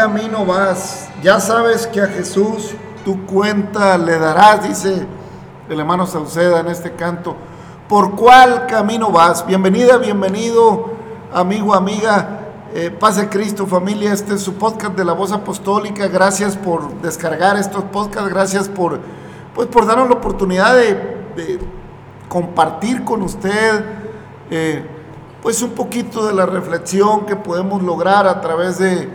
¿Por cuál camino vas? Ya sabes que a Jesús tu cuenta le darás, dice el hermano Sauceda en este canto. ¿Por cuál camino vas? Bienvenida, bienvenido, amigo, amiga. Eh, pase Cristo, familia. Este es su podcast de la voz apostólica. Gracias por descargar estos podcasts. Gracias por, pues, por darnos la oportunidad de, compartir con usted. Eh, pues un poquito de la reflexión que podemos lograr a través de,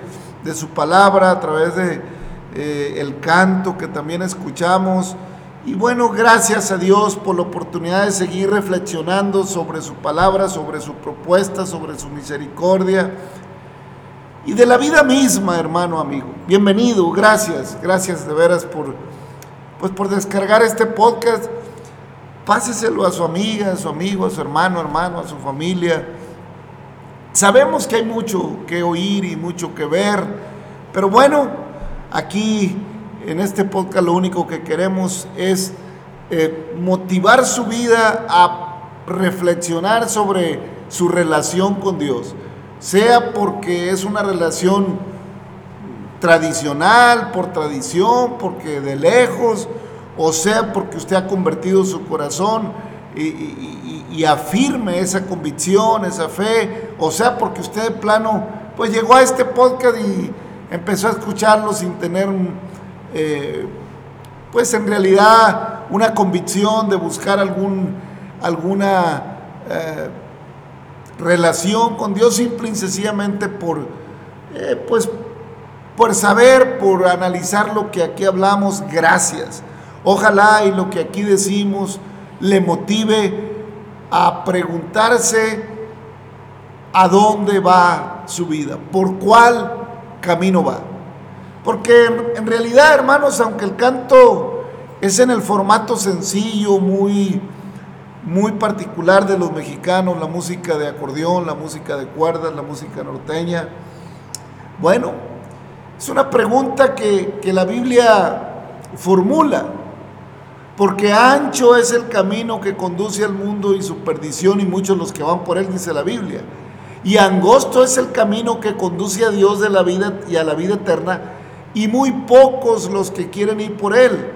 su palabra, a través de eh, el canto que también escuchamos. Y bueno, gracias a Dios por la oportunidad de seguir reflexionando sobre su palabra, sobre su propuesta, sobre su misericordia y de la vida misma, hermano amigo. Bienvenido, gracias, gracias de veras por, pues por descargar este podcast páseselo a su amiga, a su amigo, a su hermano, hermano, a su familia. Sabemos que hay mucho que oír y mucho que ver, pero bueno, aquí en este podcast lo único que queremos es eh, motivar su vida a reflexionar sobre su relación con Dios, sea porque es una relación tradicional, por tradición, porque de lejos, o sea porque usted ha convertido su corazón y, afirme esa convicción, esa fe, o sea porque usted de plano, pues llegó a este podcast y empezó a escucharlo sin tener, eh, pues en realidad, una convicción de buscar algún, alguna eh, relación con Dios, simple y sencillamente por, eh, pues, por saber, por analizar lo que aquí hablamos, gracias. Ojalá y lo que aquí decimos le motive a preguntarse a dónde va su vida, por cuál camino va. Porque en, realidad, hermanos, aunque el canto es en el formato sencillo, muy, muy particular de los mexicanos, la música de acordeón, la música de cuerdas, la música norteña, bueno, es una pregunta que, que la Biblia formula porque ancho es el camino que conduce al mundo y su perdición y muchos los que van por él, dice la Biblia. Y angosto es el camino que conduce a Dios de la vida y a la vida eterna y muy pocos los que quieren ir por él.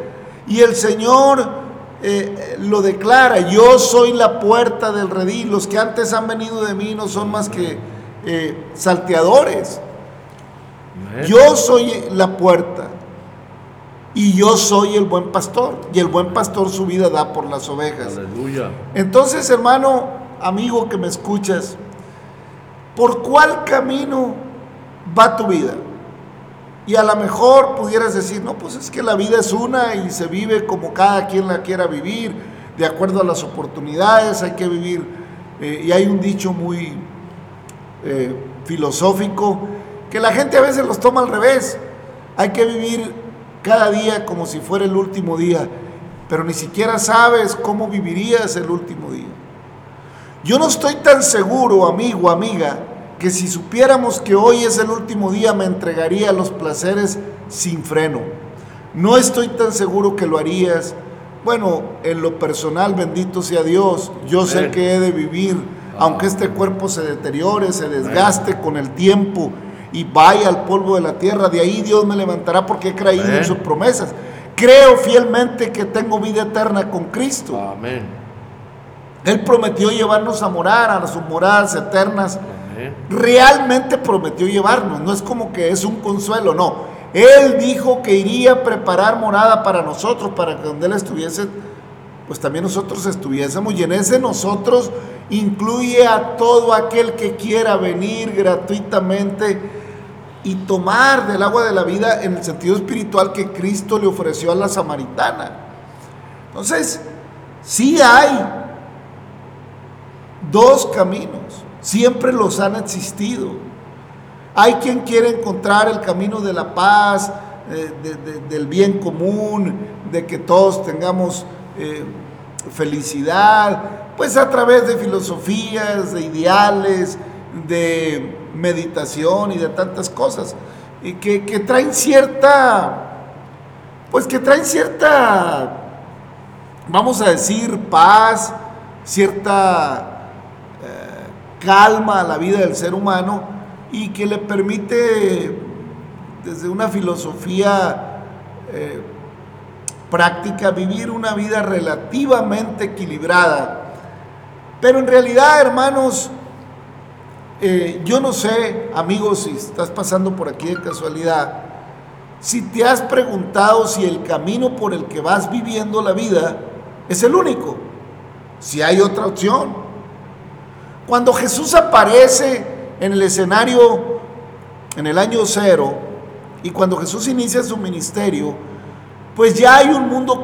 Y el Señor eh, lo declara, yo soy la puerta del redil, los que antes han venido de mí no son más que eh, salteadores. Yo soy la puerta y yo soy el buen pastor. Y el buen pastor su vida da por las ovejas. Aleluya. Entonces, hermano, amigo que me escuchas, ¿por cuál camino va tu vida? Y a lo mejor pudieras decir, no, pues es que la vida es una y se vive como cada quien la quiera vivir, de acuerdo a las oportunidades, hay que vivir. Eh, y hay un dicho muy eh, filosófico que la gente a veces los toma al revés. Hay que vivir cada día como si fuera el último día, pero ni siquiera sabes cómo vivirías el último día. Yo no estoy tan seguro, amigo, amiga, que si supiéramos que hoy es el último día me entregaría a los placeres sin freno. No estoy tan seguro que lo harías. Bueno, en lo personal, bendito sea Dios, yo sé que he de vivir, aunque este cuerpo se deteriore, se desgaste con el tiempo y vaya al polvo de la tierra. De ahí Dios me levantará porque he creído en sus promesas. Creo fielmente que tengo vida eterna con Cristo. Amén. Él prometió llevarnos a morar a sus moradas eternas. Realmente prometió llevarnos. No es como que es un consuelo, no. Él dijo que iría a preparar morada para nosotros, para que donde Él estuviese, pues también nosotros estuviésemos. Y en ese nosotros incluye a todo aquel que quiera venir gratuitamente y tomar del agua de la vida en el sentido espiritual que Cristo le ofreció a la samaritana. Entonces, sí hay dos caminos, siempre los han existido. Hay quien quiere encontrar el camino de la paz, eh, del bien común, de que todos tengamos eh, felicidad, pues a través de filosofías, de ideales, de meditación y de tantas cosas, y que, traen cierta, pues que traen cierta, vamos a decir, paz, cierta eh, calma a la vida del ser humano, y que le permite desde una filosofía eh, práctica vivir una vida relativamente equilibrada. Pero en realidad, hermanos, eh, yo no sé, amigos, si estás pasando por aquí de casualidad, si te has preguntado si el camino por el que vas viviendo la vida es el único, si hay otra opción. Cuando Jesús aparece en el escenario en el año cero y cuando Jesús inicia su ministerio, pues ya hay un mundo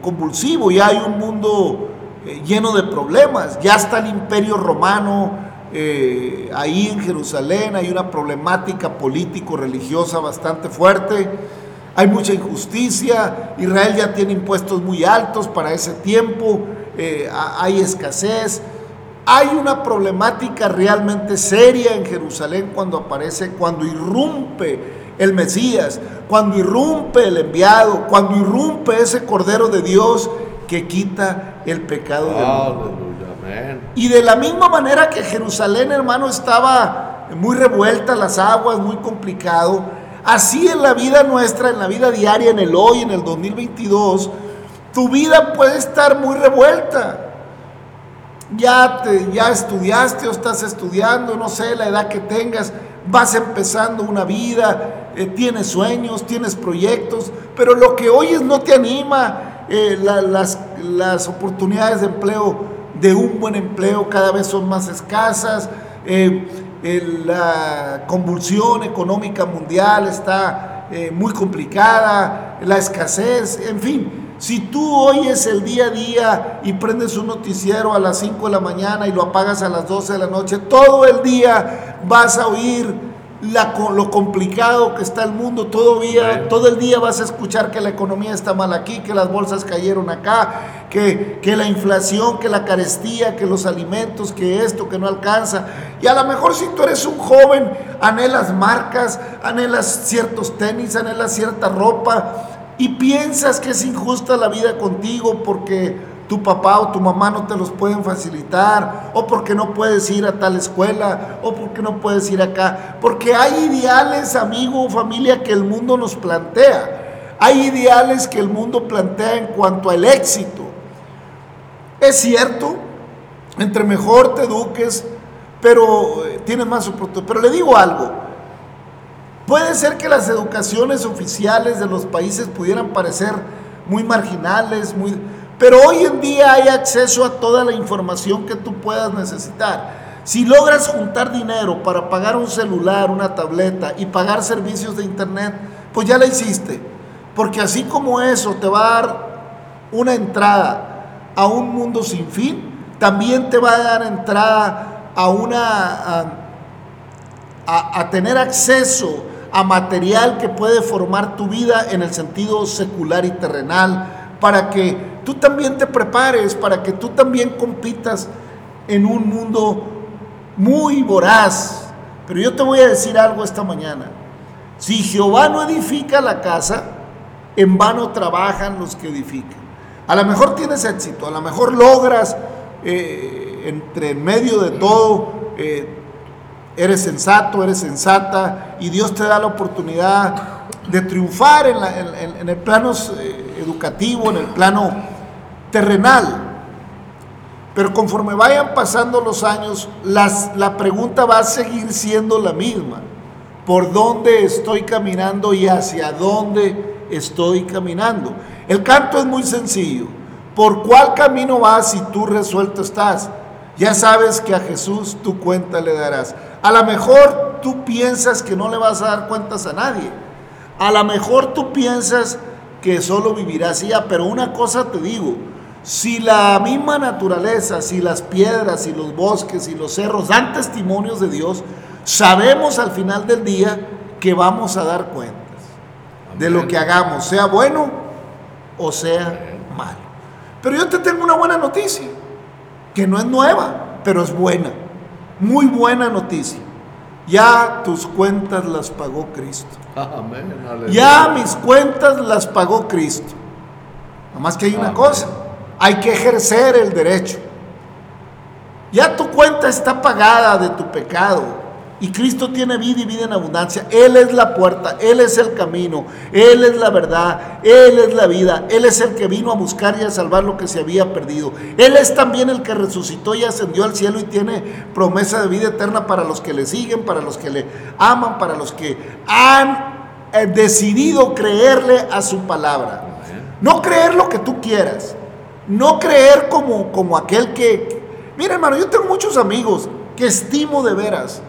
convulsivo, ya hay un mundo eh, lleno de problemas, ya está el imperio romano, eh, ahí en Jerusalén hay una problemática político-religiosa bastante fuerte, hay mucha injusticia, Israel ya tiene impuestos muy altos para ese tiempo, eh, hay escasez, hay una problemática realmente seria en Jerusalén cuando aparece, cuando irrumpe el Mesías, cuando irrumpe el enviado, cuando irrumpe ese Cordero de Dios que quita el pecado del mundo. Y de la misma manera que Jerusalén, hermano, estaba muy revuelta las aguas, muy complicado, así en la vida nuestra, en la vida diaria, en el hoy, en el 2022, tu vida puede estar muy revuelta. Ya, te, ya estudiaste o estás estudiando, no sé la edad que tengas, vas empezando una vida, eh, tienes sueños, tienes proyectos, pero lo que oyes no te anima, eh, las, las oportunidades de empleo de un buen empleo cada vez son más escasas, eh, la convulsión económica mundial está eh, muy complicada, la escasez, en fin. Si tú oyes el día a día y prendes un noticiero a las 5 de la mañana y lo apagas a las 12 de la noche, todo el día vas a oír lo complicado que está el mundo, todavía, todo el día vas a escuchar que la economía está mal aquí, que las bolsas cayeron acá, que, que la inflación, que la carestía, que los alimentos, que esto, que no alcanza. Y a lo mejor si tú eres un joven, anhelas marcas, anhelas ciertos tenis, anhelas cierta ropa y piensas que es injusta la vida contigo porque tu papá o tu mamá no te los pueden facilitar, o porque no puedes ir a tal escuela, o porque no puedes ir acá, porque hay ideales, amigo o familia, que el mundo nos plantea. Hay ideales que el mundo plantea en cuanto al éxito. Es cierto, entre mejor te eduques, pero eh, tienes más oportunidades. Pero le digo algo, puede ser que las educaciones oficiales de los países pudieran parecer muy marginales, muy pero hoy en día hay acceso a toda la información que tú puedas necesitar. Si logras juntar dinero para pagar un celular, una tableta y pagar servicios de internet, pues ya la hiciste. Porque así como eso te va a dar una entrada a un mundo sin fin, también te va a dar entrada a una a, a tener acceso a material que puede formar tu vida en el sentido secular y terrenal para que tú también te prepares, para que tú también compitas en un mundo muy voraz. Pero yo te voy a decir algo esta mañana. Si Jehová no edifica la casa, en vano trabajan los que edifican. A lo mejor tienes éxito, a lo mejor logras eh, entre en medio de todo, eh, eres sensato, eres sensata y Dios te da la oportunidad de triunfar en, el plano eh, educativo, en el plano terrenal. Pero conforme vayan pasando los años, las, la pregunta va a seguir siendo la misma. ¿Por dónde estoy caminando y hacia dónde estoy caminando? El canto es muy sencillo. ¿Por cuál camino vas si tú resuelto estás? Ya sabes que a Jesús tu cuenta le darás. A lo mejor tú piensas que no le vas a dar cuentas a nadie. A lo mejor tú piensas que solo vivirás ya, pero una cosa te digo, si la misma naturaleza, si las piedras, si los bosques, y los cerros dan testimonios de Dios, sabemos al final del día que vamos a dar cuentas de lo que hagamos, sea bueno o sea malo. Pero yo te tengo una buena noticia, que no es nueva, pero es buena, muy buena noticia. Ya tus cuentas las pagó Cristo. Ya mis cuentas las pagó Cristo. Nomás que hay una cosa, hay que ejercer el derecho. Ya tu cuenta está pagada de tu pecado Y Cristo tiene vida y vida en abundancia. Él es la puerta, Él es el camino, Él es la verdad, Él es la vida, Él es el que vino a buscar y a salvar lo que se había perdido. Él es también el que resucitó y ascendió al cielo y tiene promesa de vida eterna para los que le siguen, para los que le aman, para los que han eh, decidido creerle a su palabra. No creer lo que tú quieras, no creer como, como aquel que... Mira hermano, yo tengo muchos amigos que estimo de veras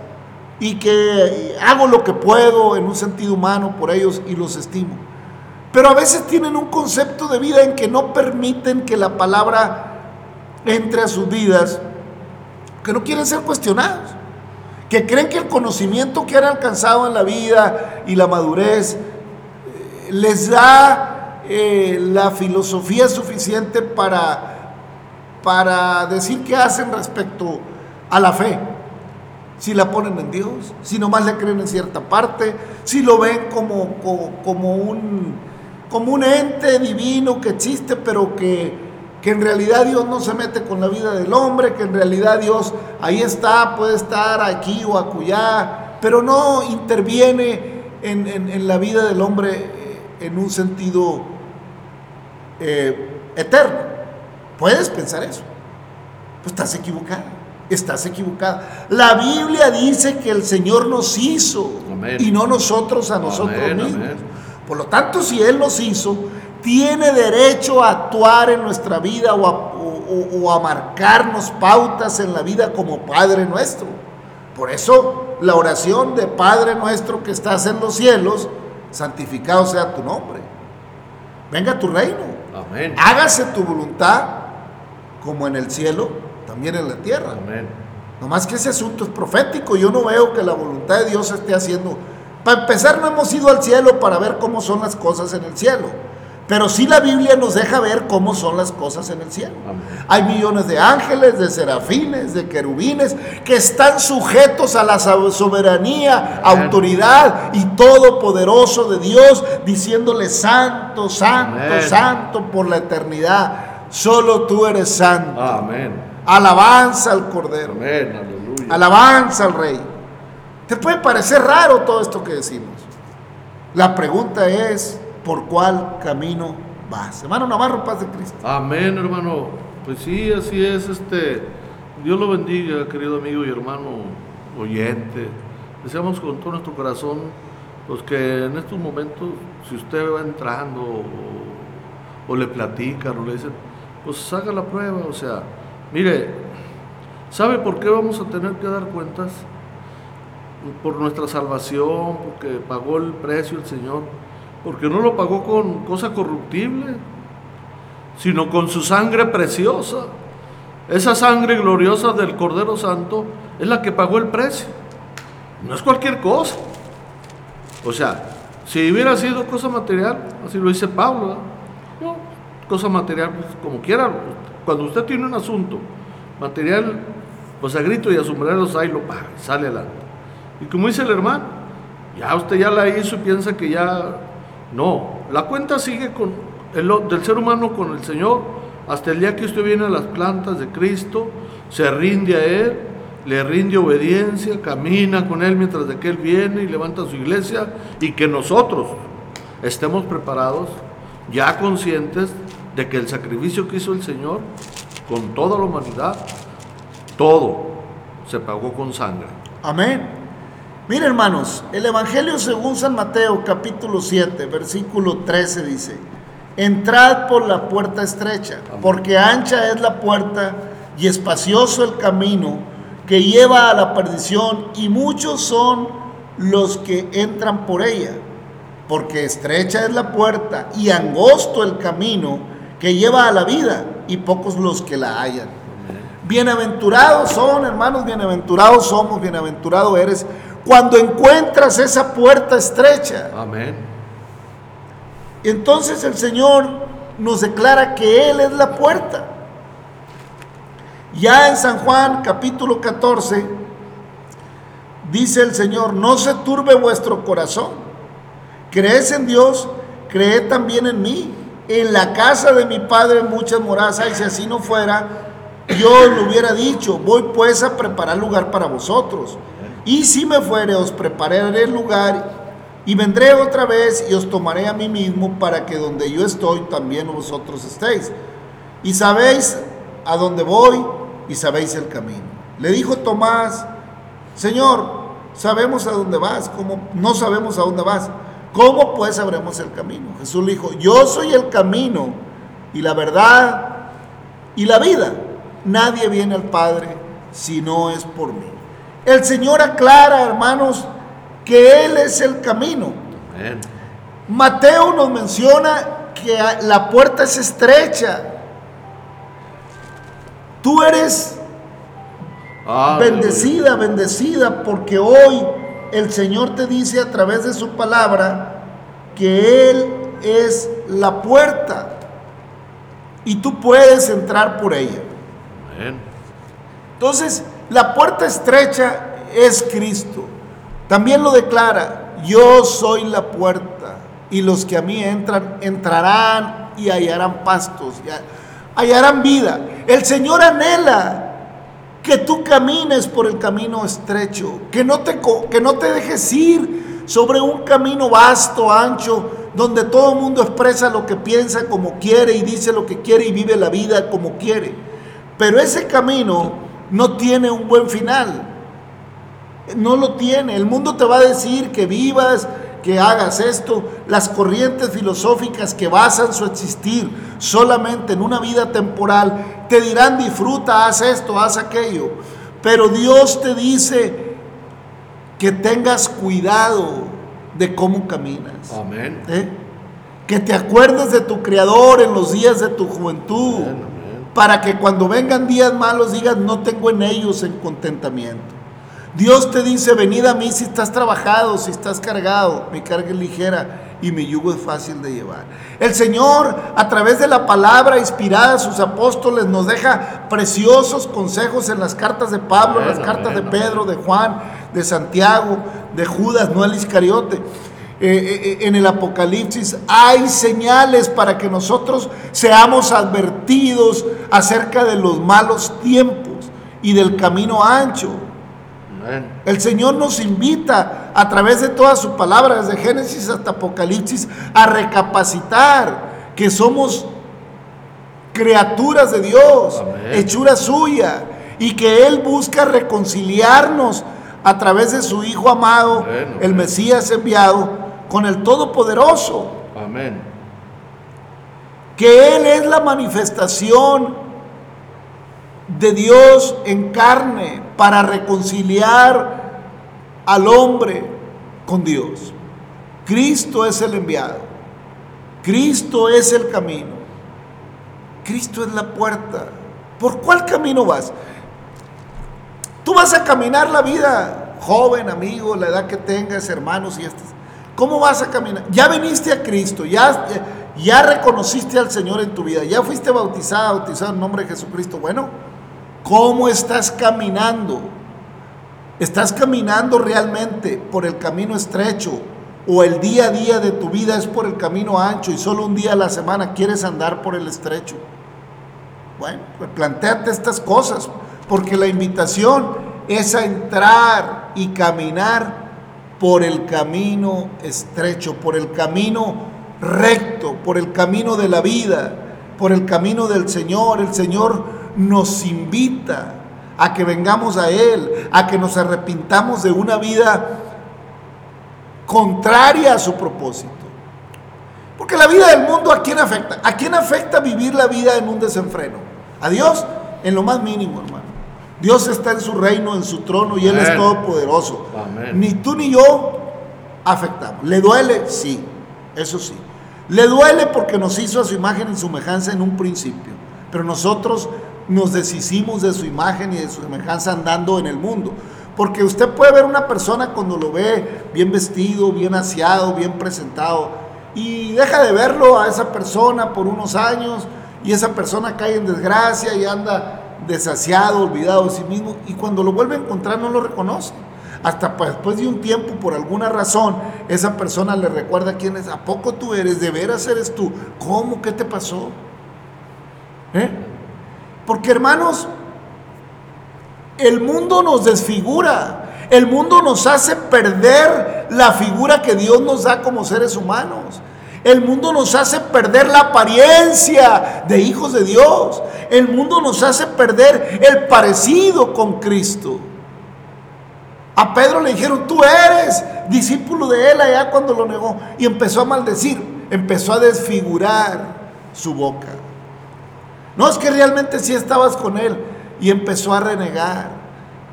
y que hago lo que puedo en un sentido humano por ellos y los estimo. Pero a veces tienen un concepto de vida en que no permiten que la palabra entre a sus vidas, que no quieren ser cuestionados, que creen que el conocimiento que han alcanzado en la vida y la madurez eh, les da eh, la filosofía suficiente para, para decir qué hacen respecto a la fe. Si la ponen en Dios, si nomás le creen en cierta parte, si lo ven como, como, un, como un ente divino que existe, pero que, que en realidad Dios no se mete con la vida del hombre, que en realidad Dios ahí está, puede estar aquí o acullá, pero no interviene en, la vida del hombre eh, en un sentido eh, eterno. Puedes pensar eso, pues estás equivocado estás equivocada. La Biblia dice que el Señor nos hizo y no nosotros a nosotros mismos. Por lo tanto, si Él nos hizo, tiene derecho a actuar en nuestra vida o a, marcarnos pautas en la vida como Padre nuestro. Por eso la oración de Padre nuestro que estás en los cielos, santificado sea tu nombre. Venga tu reino. Hágase tu voluntad como en el cielo, también en la tierra. Amén. Nomás que ese asunto es profético. Yo no veo que la voluntad de Dios esté haciendo. Para empezar, no hemos ido al cielo para ver cómo son las cosas en el cielo. Pero sí la Biblia nos deja ver cómo son las cosas en el cielo. Hay millones de ángeles, de serafines, de querubines, que están sujetos a la soberanía, autoridad y todopoderoso de Dios, diciéndole santo, santo, santo por la eternidad. Solo tú eres santo. Amén. Alabanza al Cordero. Alabanza al Rey. Te puede parecer raro todo esto que decimos. La pregunta es, ¿por cuál camino vas? Hermano Navarro, paz de Cristo. Amén, hermano. Pues sí, así es. Este, Dios lo bendiga, querido amigo y hermano oyente. Deseamos con todo nuestro corazón, pues que en estos momentos, si usted va entrando o, o le platican o le dicen, pues haga la prueba, o sea, Mire, ¿sabe por qué vamos a tener que dar cuentas? Por nuestra salvación, porque pagó el precio el Señor, porque no lo pagó con cosa corruptible, sino con su sangre preciosa. Esa sangre gloriosa del Cordero Santo es la que pagó el precio. No es cualquier cosa. O sea, si hubiera sido cosa material, así lo dice Pablo, no, cosa material, pues, como quiera, cuando usted tiene un asunto material, pues a grito y a sombreros ahí lo paga, sale adelante. Y como dice el hermano, ya usted ya la hizo y piensa que ya no. La cuenta sigue con el, del ser humano con el Señor hasta el día que usted viene a las plantas de Cristo, se rinde a Él, le rinde obediencia, camina con Él mientras que Él viene y levanta su iglesia y que nosotros estemos preparados, ya conscientes de que el sacrificio que hizo el Señor con toda la humanidad, todo se pagó con sangre. Amén. Miren hermanos, el Evangelio según San Mateo capítulo 7, versículo 13 dice, entrad por la puerta estrecha, porque ancha es la puerta y espacioso el camino que lleva a la perdición y muchos son los que entran por ella, porque estrecha es la puerta y angosto el camino que lleva a la vida y pocos los que la hallan. Bienaventurados son, hermanos, bienaventurados somos, bienaventurado eres cuando encuentras esa puerta estrecha. Amén. Entonces el Señor nos declara que Él es la puerta. Ya en San Juan capítulo 14 dice el Señor, no se turbe vuestro corazón. Crees en Dios, creed también en mí en la casa de mi padre muchas moradas y si así no fuera, yo lo hubiera dicho, voy pues a preparar lugar para vosotros. Y si me fuere, os prepararé el lugar y vendré otra vez y os tomaré a mí mismo para que donde yo estoy también vosotros estéis. Y sabéis a dónde voy y sabéis el camino. Le dijo Tomás, Señor, sabemos a dónde vas, ¿cómo no sabemos a dónde vas? ¿Cómo pues sabremos el camino? Jesús le dijo, yo soy el camino y la verdad y la vida. Nadie viene al Padre si no es por mí. El Señor aclara, hermanos, que Él es el camino. Mateo nos menciona que la puerta es estrecha. Tú eres bendecida, bendecida, porque hoy el Señor te dice a través de su palabra que Él es la puerta y tú puedes entrar por ella. Entonces, la puerta estrecha es Cristo. También lo declara, yo soy la puerta y los que a mí entran entrarán y hallarán pastos, hallarán vida. El Señor anhela que tú camines por el camino estrecho, que no te, que no te dejes ir sobre un camino vasto, ancho, donde todo el mundo expresa lo que piensa como quiere y dice lo que quiere y vive la vida como quiere. Pero ese camino no tiene un buen final. No lo tiene. El mundo te va a decir que vivas, que hagas esto. Las corrientes filosóficas que basan su existir solamente en una vida temporal te dirán disfruta, haz esto, haz aquello. Pero Dios te dice que tengas cuidado de cómo caminas. Amén. ¿Eh? Que te acuerdes de tu Creador en los días de tu juventud. Para que cuando vengan días malos digas, no tengo en ellos en contentamiento. Dios te dice, venid a mí si estás trabajado, si estás cargado, mi carga es ligera y mi yugo es fácil de llevar. El Señor, a través de la palabra inspirada a sus apóstoles, nos deja preciosos consejos en las cartas de Pablo, en las cartas de Pedro, de Juan, de Santiago, de Judas, no el Iscariote. Eh, eh, eh, en el Apocalipsis hay señales para que nosotros seamos advertidos acerca de los malos tiempos y del camino ancho. El Señor nos invita a través de toda su palabra, desde Génesis hasta Apocalipsis, a recapacitar que somos criaturas de Dios, hechura suya, y que Él busca reconciliarnos a través de su Hijo amado, el Mesías enviado, con el Todopoderoso. Amén. Que Él es la manifestación de Dios en carne para reconciliar al hombre con Dios. Cristo es el enviado. Cristo es el camino. Cristo es la puerta. ¿Por cuál camino vas? Tú vas a caminar la vida, joven, amigo, la edad que tengas, hermanos y estas. ¿Cómo vas a caminar? Ya viniste a Cristo, ya, ya, reconociste al Señor en tu vida, ya fuiste bautizado, bautizado en nombre de Jesucristo. Bueno, ¿cómo estás caminando? ¿Estás caminando realmente por el camino estrecho o el día a día de tu vida es por el camino ancho y solo un día a la semana quieres andar por el estrecho? Bueno, pues planteate estas cosas. Porque la invitación es a entrar y caminar por el camino estrecho, por el camino recto, por el camino de la vida, por el camino del Señor. El Señor nos invita a que vengamos a Él, a que nos arrepintamos de una vida contraria a su propósito. Porque la vida del mundo a quién afecta? ¿A quién afecta vivir la vida en un desenfreno? A Dios en lo más mínimo, hermano. Dios está en su reino, en su trono y Él es todopoderoso. Ni tú ni yo afectamos. ¿Le duele? Sí, eso sí. Le duele porque nos hizo a su imagen y semejanza en un principio. Pero nosotros nos deshicimos de su imagen y de su semejanza andando en el mundo. Porque usted puede ver una persona cuando lo ve bien vestido, bien aseado, bien presentado, y deja de verlo a esa persona por unos años, y esa persona cae en desgracia y anda desasiado, olvidado de sí mismo, y cuando lo vuelve a encontrar no lo reconoce. Hasta después de un tiempo, por alguna razón, esa persona le recuerda quién es. ¿A poco tú eres? ¿De veras eres tú? ¿Cómo? ¿Qué te pasó? ¿Eh? Porque hermanos, el mundo nos desfigura. El mundo nos hace perder la figura que Dios nos da como seres humanos. El mundo nos hace perder la apariencia de hijos de Dios. El mundo nos hace perder el parecido con Cristo. A Pedro le dijeron, tú eres discípulo de él allá cuando lo negó. Y empezó a maldecir, empezó a desfigurar su boca. No es que realmente sí estabas con él. Y empezó a renegar,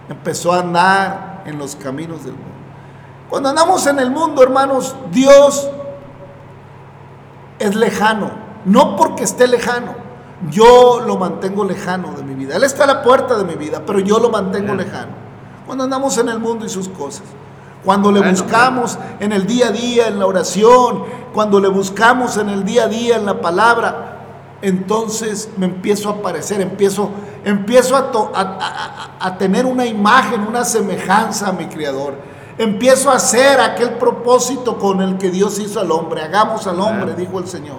empezó a andar en los caminos del mundo. Cuando andamos en el mundo, hermanos, Dios es lejano, no porque esté lejano, yo lo mantengo lejano de mi vida. Él está a la puerta de mi vida, pero yo lo mantengo lejano. Cuando andamos en el mundo y sus cosas, cuando le buscamos en el día a día, en la oración, cuando le buscamos en el día a día, en la palabra, entonces me empiezo a parecer, empiezo, empiezo a, a tener una imagen, una semejanza a mi Creador empiezo a hacer aquel propósito con el que Dios hizo al hombre. Hagamos al hombre, dijo el Señor.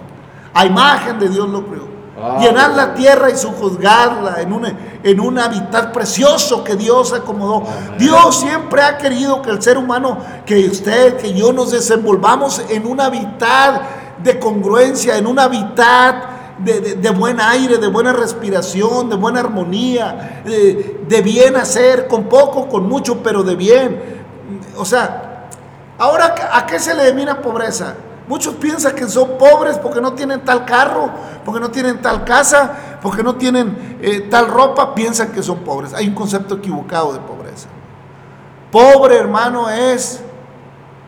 A imagen de Dios lo creó. Ah, Llenar la tierra y sujuzgarla en un, en un hábitat precioso que Dios acomodó. Dios siempre ha querido que el ser humano, que usted, que yo nos desenvolvamos en un hábitat de congruencia, en un hábitat de, de, buen aire, de buena respiración, de buena armonía, de, de bien hacer, con poco, con mucho, pero de bien o sea, ahora ¿a qué se le denomina pobreza? Muchos piensan que son pobres porque no tienen tal carro, porque no tienen tal casa, porque no tienen eh, tal ropa, piensan que son pobres. Hay un concepto equivocado de pobreza. Pobre hermano es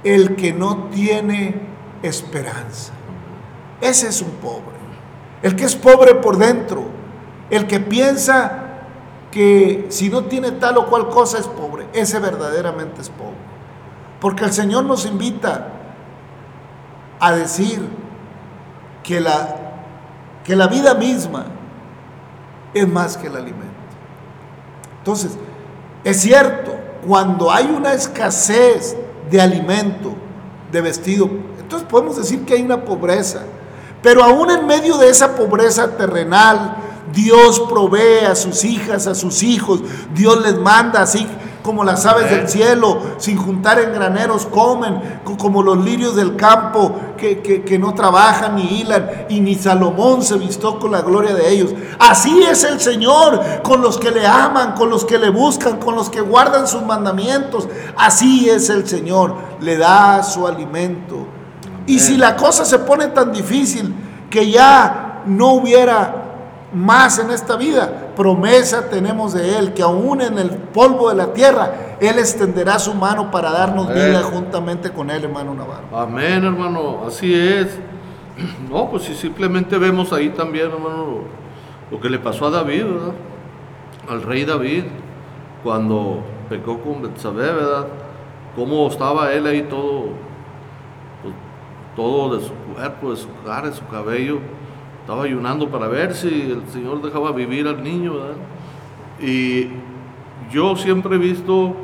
el que no tiene esperanza. Ese es un pobre. El que es pobre por dentro. El que piensa que si no tiene tal o cual cosa es pobre. Ese verdaderamente es pobre. Porque el Señor nos invita a decir que la, que la vida misma es más que el alimento. Entonces, es cierto, cuando hay una escasez de alimento, de vestido, entonces podemos decir que hay una pobreza. Pero aún en medio de esa pobreza terrenal, Dios provee a sus hijas, a sus hijos, Dios les manda así como las aves del cielo, sin juntar en graneros comen, como los lirios del campo que, no trabajan ni hilan, y ni Salomón se vistó con la gloria de ellos. Así es el Señor con los que le aman, con los que le buscan, con los que guardan sus mandamientos. Así es el Señor, le da su alimento. Y si la cosa se pone tan difícil que ya no hubiera más en esta vida. Promesa tenemos de Él, que aún en el polvo de la tierra, Él extenderá su mano para darnos vida juntamente con Él, hermano Navarro. Amén, hermano, así es. No, pues si simplemente vemos ahí también, hermano, lo, que le pasó a David, ¿verdad? Al rey David, cuando pecó con Betsabé, ¿verdad? Cómo estaba él ahí todo, pues, todo de su cuerpo, de su cara, de su cabello estaba ayunando para ver si el Señor dejaba vivir al niño. Y yo siempre he visto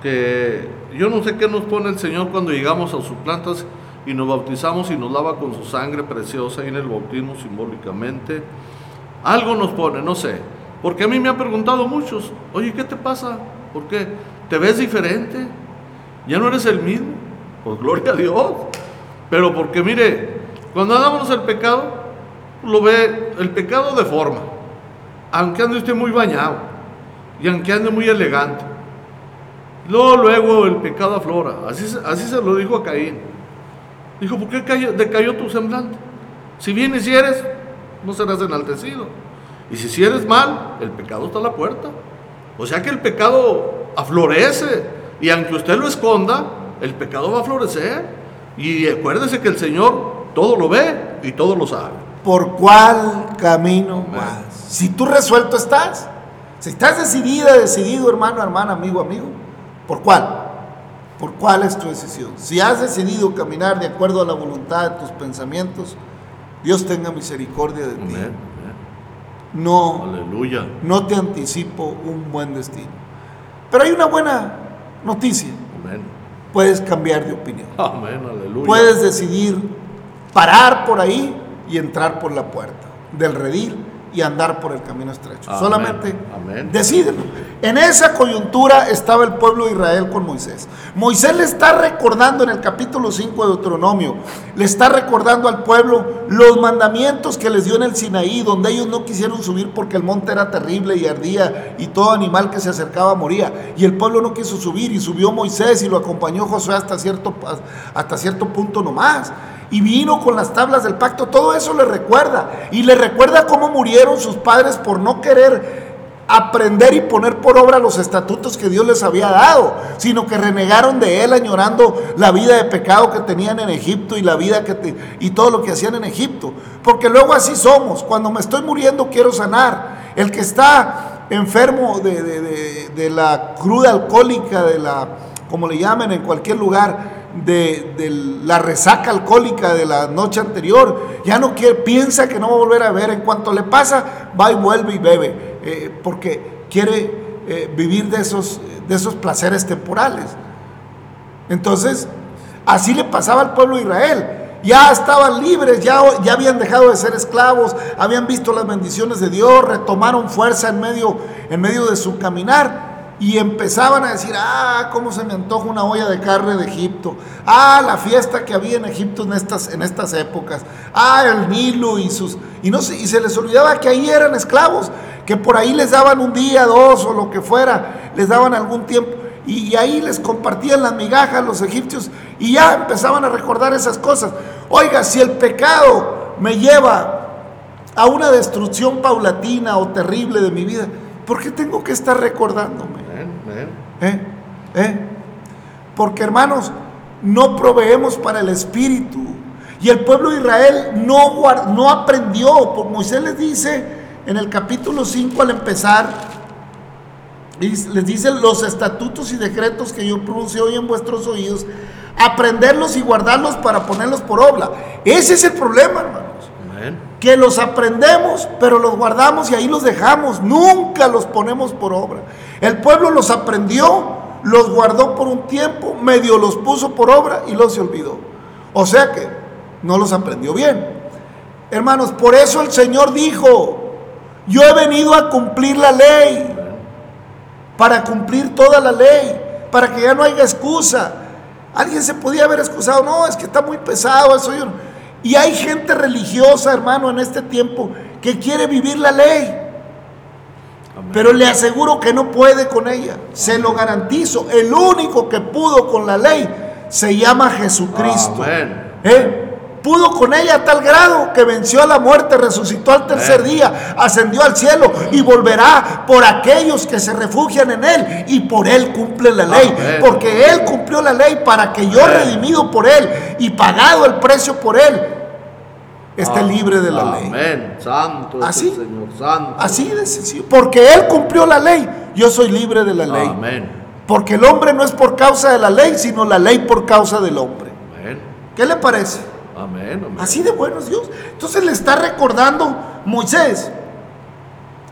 que yo no sé qué nos pone el Señor cuando llegamos a sus plantas y nos bautizamos y nos lava con su sangre preciosa y en el bautismo simbólicamente. Algo nos pone, no sé. Porque a mí me han preguntado muchos, oye, ¿qué te pasa? ¿Por qué? ¿Te ves diferente? ¿Ya no eres el mismo? Pues gloria a Dios. Pero porque mire, cuando hagamos el pecado, lo ve el pecado de forma, aunque ande usted muy bañado y aunque ande muy elegante. Luego, luego el pecado aflora. Así, así se lo dijo a Caín. Dijo, ¿por qué cayó, decayó tu semblante? Si vienes y eres, no serás enaltecido. Y si si eres mal, el pecado está a la puerta. O sea que el pecado aflorece. Y aunque usted lo esconda, el pecado va a florecer. Y acuérdese que el Señor todo lo ve y todo lo sabe por cuál camino vas. Si tú resuelto estás, si estás decidida, decidido, hermano, hermana, amigo, amigo, ¿por cuál? ¿Por cuál es tu decisión? Si has decidido caminar de acuerdo a la voluntad de tus pensamientos, Dios tenga misericordia de ti. No, Aleluya. no te anticipo un buen destino. Pero hay una buena noticia. Puedes cambiar de opinión. Puedes decidir parar por ahí y entrar por la puerta del redil y andar por el camino estrecho. Solamente decídelo. En esa coyuntura estaba el pueblo de Israel con Moisés. Moisés le está recordando en el capítulo 5 de Deuteronomio, le está recordando al pueblo los mandamientos que les dio en el Sinaí, donde ellos no quisieron subir porque el monte era terrible y ardía y todo animal que se acercaba moría. Y el pueblo no quiso subir y subió Moisés y lo acompañó Josué hasta cierto, hasta cierto punto nomás y vino con las tablas del pacto, todo eso le recuerda. Y le recuerda cómo murieron sus padres por no querer aprender y poner por obra los estatutos que Dios les había dado, sino que renegaron de él añorando la vida de pecado que tenían en Egipto y la vida que y todo lo que hacían en Egipto, porque luego así somos, cuando me estoy muriendo quiero sanar. El que está enfermo de, de la cruda alcohólica, de la como le llamen en cualquier lugar, de, la resaca alcohólica de la noche anterior, ya no quiere, piensa que no va a volver a ver, en cuanto le pasa, va y vuelve y bebe, eh, porque quiere eh, vivir de esos, de esos placeres temporales. Entonces, así le pasaba al pueblo de Israel. Ya estaban libres, ya, ya habían dejado de ser esclavos, habían visto las bendiciones de Dios, retomaron fuerza en medio, en medio de su caminar y empezaban a decir, ah, cómo se me antoja una olla de carne de Egipto, ah, la fiesta que había en Egipto en estas, en estas épocas, ah, el Nilo y sus, y no y se les olvidaba que ahí eran esclavos, que por ahí les daban un día, dos o lo que fuera, les daban algún tiempo, y, ahí les compartían las migajas los egipcios, y ya empezaban a recordar esas cosas. Oiga, si el pecado me lleva a una destrucción paulatina o terrible de mi vida, ¿por qué tengo que estar recordándome? ¿Eh? ¿Eh? Porque hermanos, no proveemos para el espíritu. Y el pueblo de Israel no, no aprendió. Por Moisés les dice en el capítulo 5 al empezar, les dice los estatutos y decretos que yo pronuncio hoy en vuestros oídos, aprenderlos y guardarlos para ponerlos por obra. Ese es el problema, hermanos. Que los aprendemos, pero los guardamos y ahí los dejamos. Nunca los ponemos por obra. El pueblo los aprendió, los guardó por un tiempo, medio los puso por obra y los se olvidó. O sea que no los aprendió bien. Hermanos, por eso el Señor dijo, yo he venido a cumplir la ley, para cumplir toda la ley, para que ya no haya excusa. Alguien se podía haber excusado, no, es que está muy pesado eso. Y hay gente religiosa, hermano, en este tiempo que quiere vivir la ley. Pero le aseguro que no puede con ella. Se lo garantizo. El único que pudo con la ley se llama Jesucristo. ¿Eh? Pudo con ella a tal grado que venció a la muerte, resucitó al tercer día, ascendió al cielo y volverá por aquellos que se refugian en Él y por Él cumple la ley. Porque Él cumplió la ley para que yo, redimido por Él y pagado el precio por Él, esté libre de la ley. Amén. Santo así, Señor, santo. Así de sencillo. Porque Él cumplió la ley, yo soy libre de la ley. Amén. Porque el hombre no es por causa de la ley, sino la ley por causa del hombre. Amén. ¿Qué le parece? Así de buenos Dios. Entonces le está recordando Moisés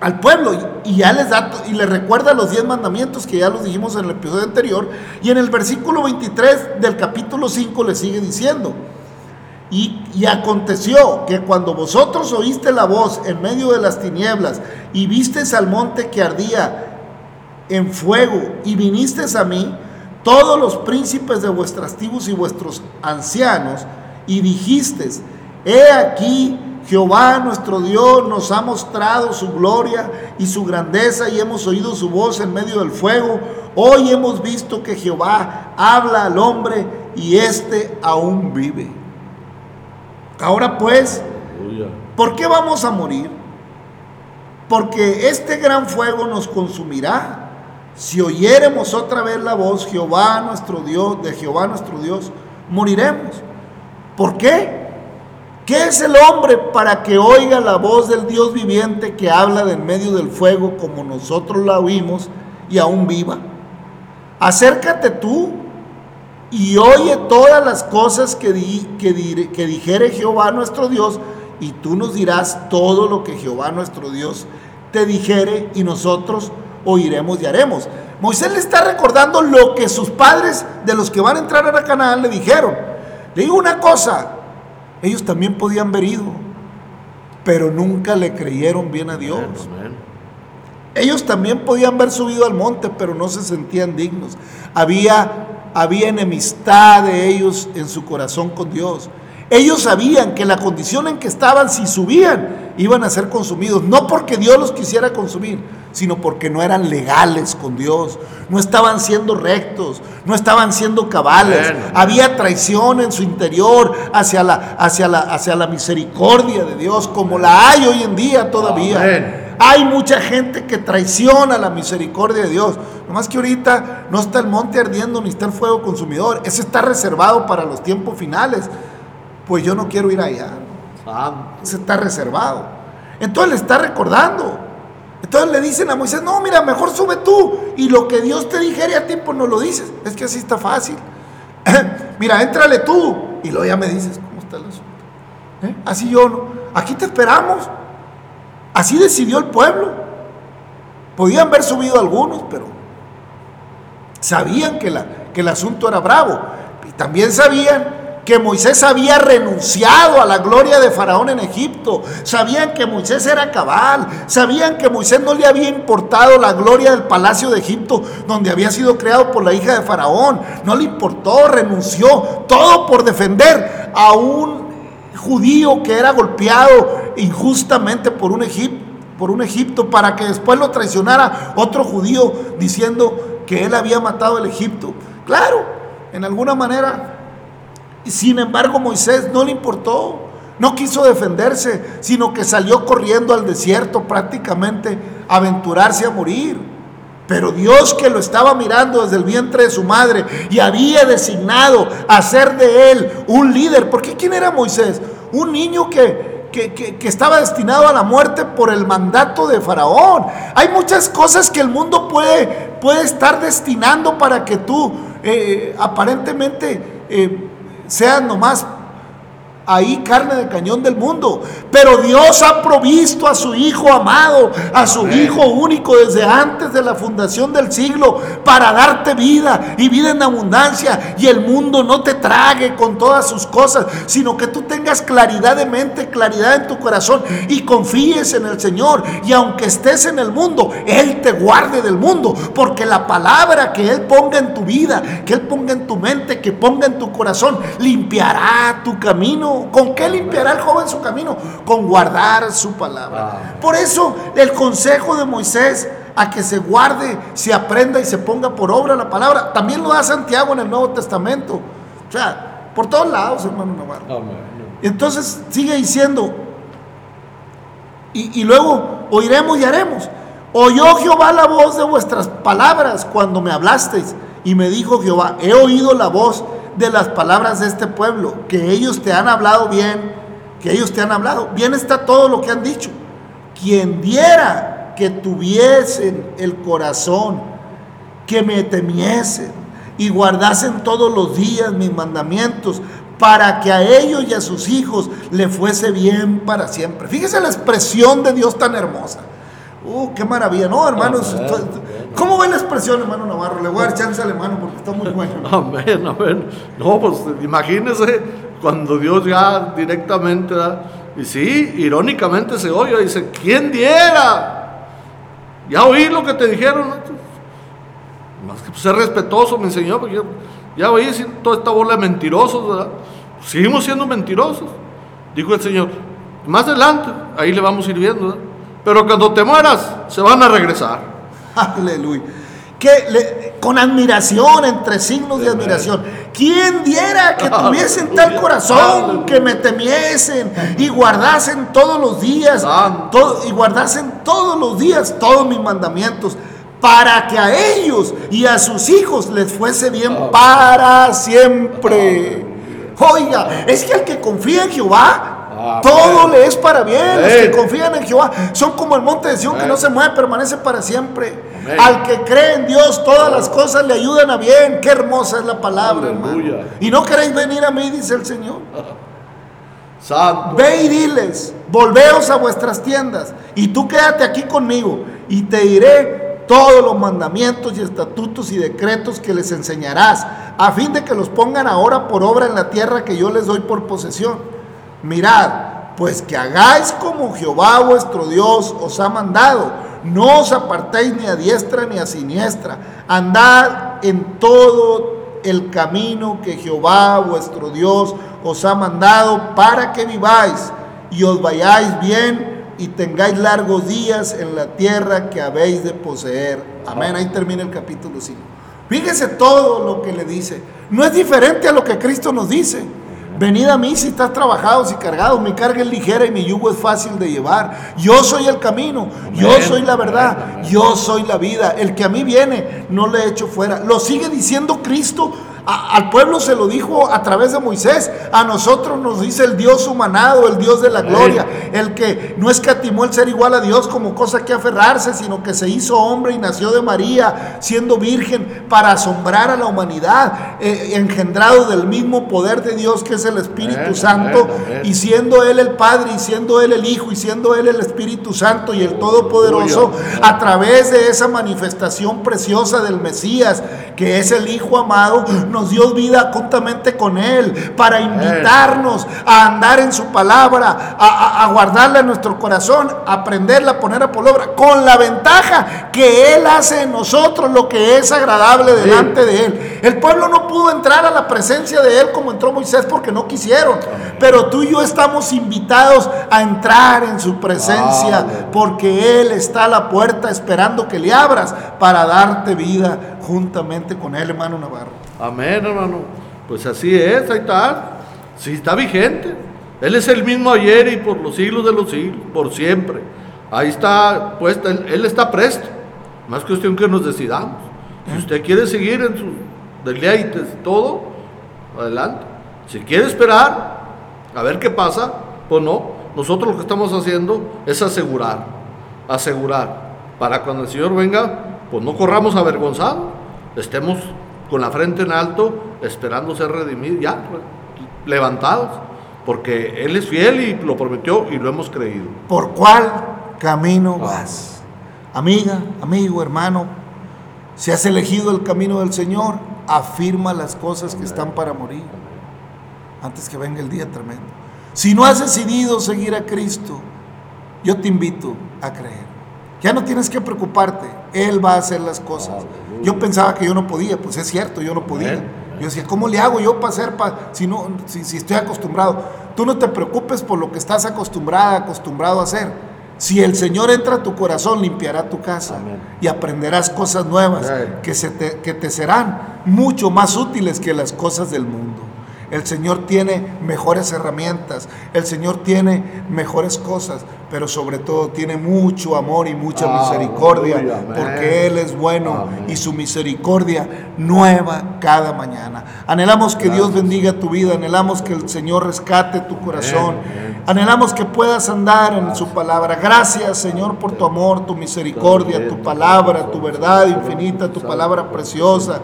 al pueblo y ya les da y le recuerda los diez mandamientos que ya los dijimos en el episodio anterior y en el versículo 23 del capítulo 5 le sigue diciendo y, aconteció que cuando vosotros oíste la voz en medio de las tinieblas y vistes al monte que ardía en fuego y viniste a mí, todos los príncipes de vuestras tribus y vuestros ancianos, y dijiste, he aquí Jehová nuestro Dios nos ha mostrado su gloria y su grandeza y hemos oído su voz en medio del fuego. Hoy hemos visto que Jehová habla al hombre y éste aún vive. Ahora pues, ¿por qué vamos a morir? Porque este gran fuego nos consumirá. Si oyéremos otra vez la voz Jehová nuestro Dios, de Jehová nuestro Dios, moriremos. ¿Por qué? ¿Qué es el hombre para que oiga la voz del Dios viviente que habla de en medio del fuego como nosotros la oímos y aún viva? Acércate tú y oye todas las cosas que, que, que dijere Jehová nuestro Dios, y tú nos dirás todo lo que Jehová nuestro Dios te dijere, y nosotros oiremos y haremos. Moisés le está recordando lo que sus padres de los que van a entrar a Canaán le dijeron. Le digo una cosa, ellos también podían ver ido, pero nunca le creyeron bien a Dios. Ellos también podían haber subido al monte, pero no se sentían dignos. Había, había enemistad de ellos en su corazón con Dios. Ellos sabían que la condición en que estaban, si subían, iban a ser consumidos. No porque Dios los quisiera consumir, sino porque no eran legales con Dios. No estaban siendo rectos, no estaban siendo cabales. Había traición en su interior hacia la, hacia, la, hacia la misericordia de Dios, como la hay hoy en día todavía. Hay mucha gente que traiciona la misericordia de Dios. Nomás que ahorita no está el monte ardiendo ni está el fuego consumidor. Ese está reservado para los tiempos finales pues yo no quiero ir allá. Se está reservado. Entonces le está recordando. Entonces le dicen a Moisés, no, mira, mejor sube tú. Y lo que Dios te dijera a ti, pues no lo dices. Es que así está fácil. mira, éntrale tú. Y luego ya me dices, ¿cómo está el asunto? ¿Eh? Así yo no. Aquí te esperamos. Así decidió el pueblo. Podían haber subido algunos, pero sabían que el asunto era bravo. Y también sabían que Moisés había renunciado a la gloria de Faraón en Egipto. Sabían que Moisés era cabal. Sabían que Moisés no le había importado la gloria del palacio de Egipto, donde había sido creado por la hija de Faraón. No le importó, renunció. Todo por defender a un judío que era golpeado injustamente por un Egipto por un Egipto para que después lo traicionara otro judío diciendo que él había matado el Egipto. Claro, en alguna manera sin embargo, Moisés no le importó, no quiso defenderse, sino que salió corriendo al desierto prácticamente a aventurarse a morir. Pero Dios que lo estaba mirando desde el vientre de su madre y había designado hacer de él un líder. Porque ¿quién era Moisés? Un niño que, que, estaba destinado a la muerte por el mandato de Faraón. Hay muchas cosas que el mundo puede, puede estar destinando para que tú eh, aparentemente... Eh, sean nomás ahí carne de cañón del mundo. Pero Dios ha provisto a su Hijo amado, a su Hijo único desde antes de la fundación del siglo, para darte vida y vida en abundancia. Y el mundo no te trague con todas sus cosas, sino que tú tengas claridad de mente, claridad en tu corazón y confíes en el Señor. Y aunque estés en el mundo, Él te guarde del mundo, porque la palabra que Él ponga en tu vida, que Él ponga en tu mente, que ponga en tu corazón, limpiará tu camino ¿Con qué limpiará el joven su camino? Con guardar su palabra. Por eso el consejo de Moisés a que se guarde, se aprenda y se ponga por obra la palabra, también lo da Santiago en el Nuevo Testamento. O sea, por todos lados, hermano Navarro. Entonces sigue diciendo, y, y luego oiremos y haremos. Oyó Jehová la voz de vuestras palabras cuando me hablasteis. Y me dijo Jehová, he oído la voz de las palabras de este pueblo, que ellos te han hablado bien, que ellos te han hablado. Bien está todo lo que han dicho. Quien diera que tuviesen el corazón, que me temiesen y guardasen todos los días mis mandamientos, para que a ellos y a sus hijos le fuese bien para siempre. Fíjese la expresión de Dios tan hermosa. Uh, qué maravilla, ¿no, hermanos? ¿Cómo ve la expresión, hermano Navarro? Le voy a dar chance al hermano porque está muy bueno. Amén, amén. No, pues imagínese cuando Dios ya directamente, y sí, irónicamente se oye, dice, ¿quién diera? Ya oí lo que te dijeron. Más que ser respetuoso me enseñó, porque ya oí toda esta bola de mentirosos, ¿verdad? Seguimos siendo mentirosos, dijo el Señor. Más adelante, ahí le vamos a ir viendo, ¿verdad? Pero cuando te mueras, se van a regresar. Aleluya. Que con admiración, entre signos de admiración. ¿Quién diera que tuviesen tal corazón, que me temiesen y guardasen todos los días, y guardasen todos los días todos mis mandamientos, para que a ellos y a sus hijos les fuese bien para siempre? Oiga, es que el que confía en Jehová, todo le es para bien. Los que confían en Jehová son como el monte de Sion que no se mueve, permanece para siempre. Al que cree en Dios, todas las cosas le ayudan a bien. Qué hermosa es la palabra, hermano. Y no queréis venir a mí, dice el Señor. Ve y diles, volveos a vuestras tiendas y tú quédate aquí conmigo y te diré todos los mandamientos y estatutos y decretos que les enseñarás, a fin de que los pongan ahora por obra en la tierra que yo les doy por posesión mirad, pues que hagáis como Jehová vuestro Dios os ha mandado. no os apartéis ni a diestra ni a siniestra, andad en todo el camino que Jehová vuestro Dios os ha mandado para que viváis y os vayáis bien y tengáis largos días en la tierra que habéis de poseer. Amén. Ahí termina el capítulo 5. Fíjese todo lo que le dice. No es diferente a lo que Cristo nos dice. Venid a mí si estás trabajados y cargados, mi carga es ligera y mi yugo es fácil de llevar. Yo soy el camino, yo soy la verdad, yo soy la vida. El que a mí viene, no le echo fuera. Lo sigue diciendo Cristo al pueblo se lo dijo a través de Moisés, a nosotros nos dice el Dios humanado, el Dios de la gloria, el que no escatimó el ser igual a Dios como cosa que aferrarse, sino que se hizo hombre y nació de María, siendo virgen, para asombrar a la humanidad, eh, engendrado del mismo poder de Dios que es el Espíritu Santo, y siendo Él el Padre, y siendo Él el Hijo, y siendo Él el Espíritu Santo y el Todopoderoso, a través de esa manifestación preciosa del Mesías, que es el Hijo amado, nos dio vida juntamente con Él, para invitarnos a andar en su palabra, a, guardarla en nuestro corazón, a aprenderla, a ponerla por obra, con la ventaja que Él hace en nosotros lo que es agradable delante de Él. El pueblo no pudo entrar a la presencia de Él como entró Moisés porque no quisieron, pero tú y yo estamos invitados a entrar en su presencia porque Él está a la puerta esperando que le abras para darte vida juntamente con Él, hermano Navarro. Amén, hermano. Pues así es, ahí está. Sí, está vigente. Él es el mismo ayer y por los siglos de los siglos, por siempre. Ahí está puesta, él, está presto. Más cuestión que nos decidamos. Si usted quiere seguir en sus deleites y todo, adelante. Si quiere esperar, a ver qué pasa, pues no. Nosotros lo que estamos haciendo es asegurar, asegurar, para cuando el Señor venga, pues no corramos avergonzados, estemos con la frente en alto, esperando ser redimidos, ya, levantados, porque Él es fiel y lo prometió y lo hemos creído. ¿Por cuál camino vas? Amiga, amigo, hermano, si has elegido el camino del Señor, afirma las cosas que están para morir, antes que venga el día tremendo. Si no has decidido seguir a Cristo, yo te invito a creer. Ya no tienes que preocuparte, Él va a hacer las cosas. Yo pensaba que yo no podía, pues es cierto, yo no podía. Yo decía, ¿cómo le hago yo para hacer, si, no, si, estoy acostumbrado? Tú no te preocupes por lo que estás acostumbrada, acostumbrado a hacer. Si el Señor entra a tu corazón, limpiará tu casa y aprenderás cosas nuevas que, se que te serán mucho más útiles que las cosas del mundo. El Señor tiene mejores herramientas, el Señor tiene mejores cosas, pero sobre todo tiene mucho amor y mucha misericordia, porque Él es bueno y su misericordia nueva cada mañana. Anhelamos que Dios bendiga tu vida, anhelamos que el Señor rescate tu corazón, anhelamos que puedas andar en su palabra. Gracias Señor por tu amor, tu misericordia, tu palabra, tu verdad infinita, tu palabra preciosa.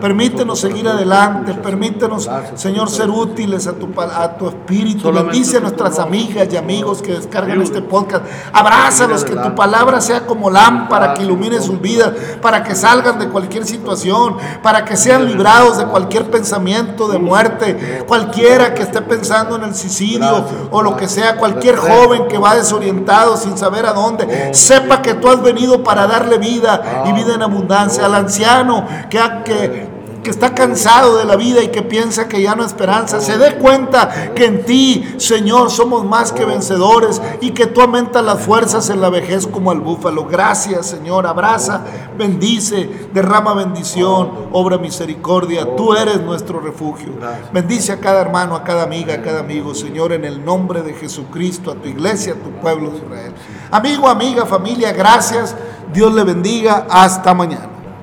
Permítenos seguir adelante, permítenos, Señor, ser útiles a tu, a tu espíritu. Bendice a nuestras amigas y amigos que descargan este podcast. Abrázalos, que tu palabra sea como lámpara que ilumine sus vidas, para que salgan de cualquier situación, para que sean librados de cualquier pensamiento de muerte. Cualquiera que esté pensando en el suicidio o lo que sea, cualquier joven que va desorientado sin saber a dónde, sepa que tú has venido para darle vida y vida en abundancia. Al anciano que, que que está cansado de la vida y que piensa que ya no hay esperanza, se dé cuenta que en ti, Señor, somos más que vencedores y que tú aumentas las fuerzas en la vejez como al búfalo. Gracias, Señor. Abraza, bendice, derrama bendición, obra misericordia. Tú eres nuestro refugio. Bendice a cada hermano, a cada amiga, a cada amigo, Señor, en el nombre de Jesucristo, a tu iglesia, a tu pueblo de Israel. Amigo, amiga, familia, gracias. Dios le bendiga. Hasta mañana.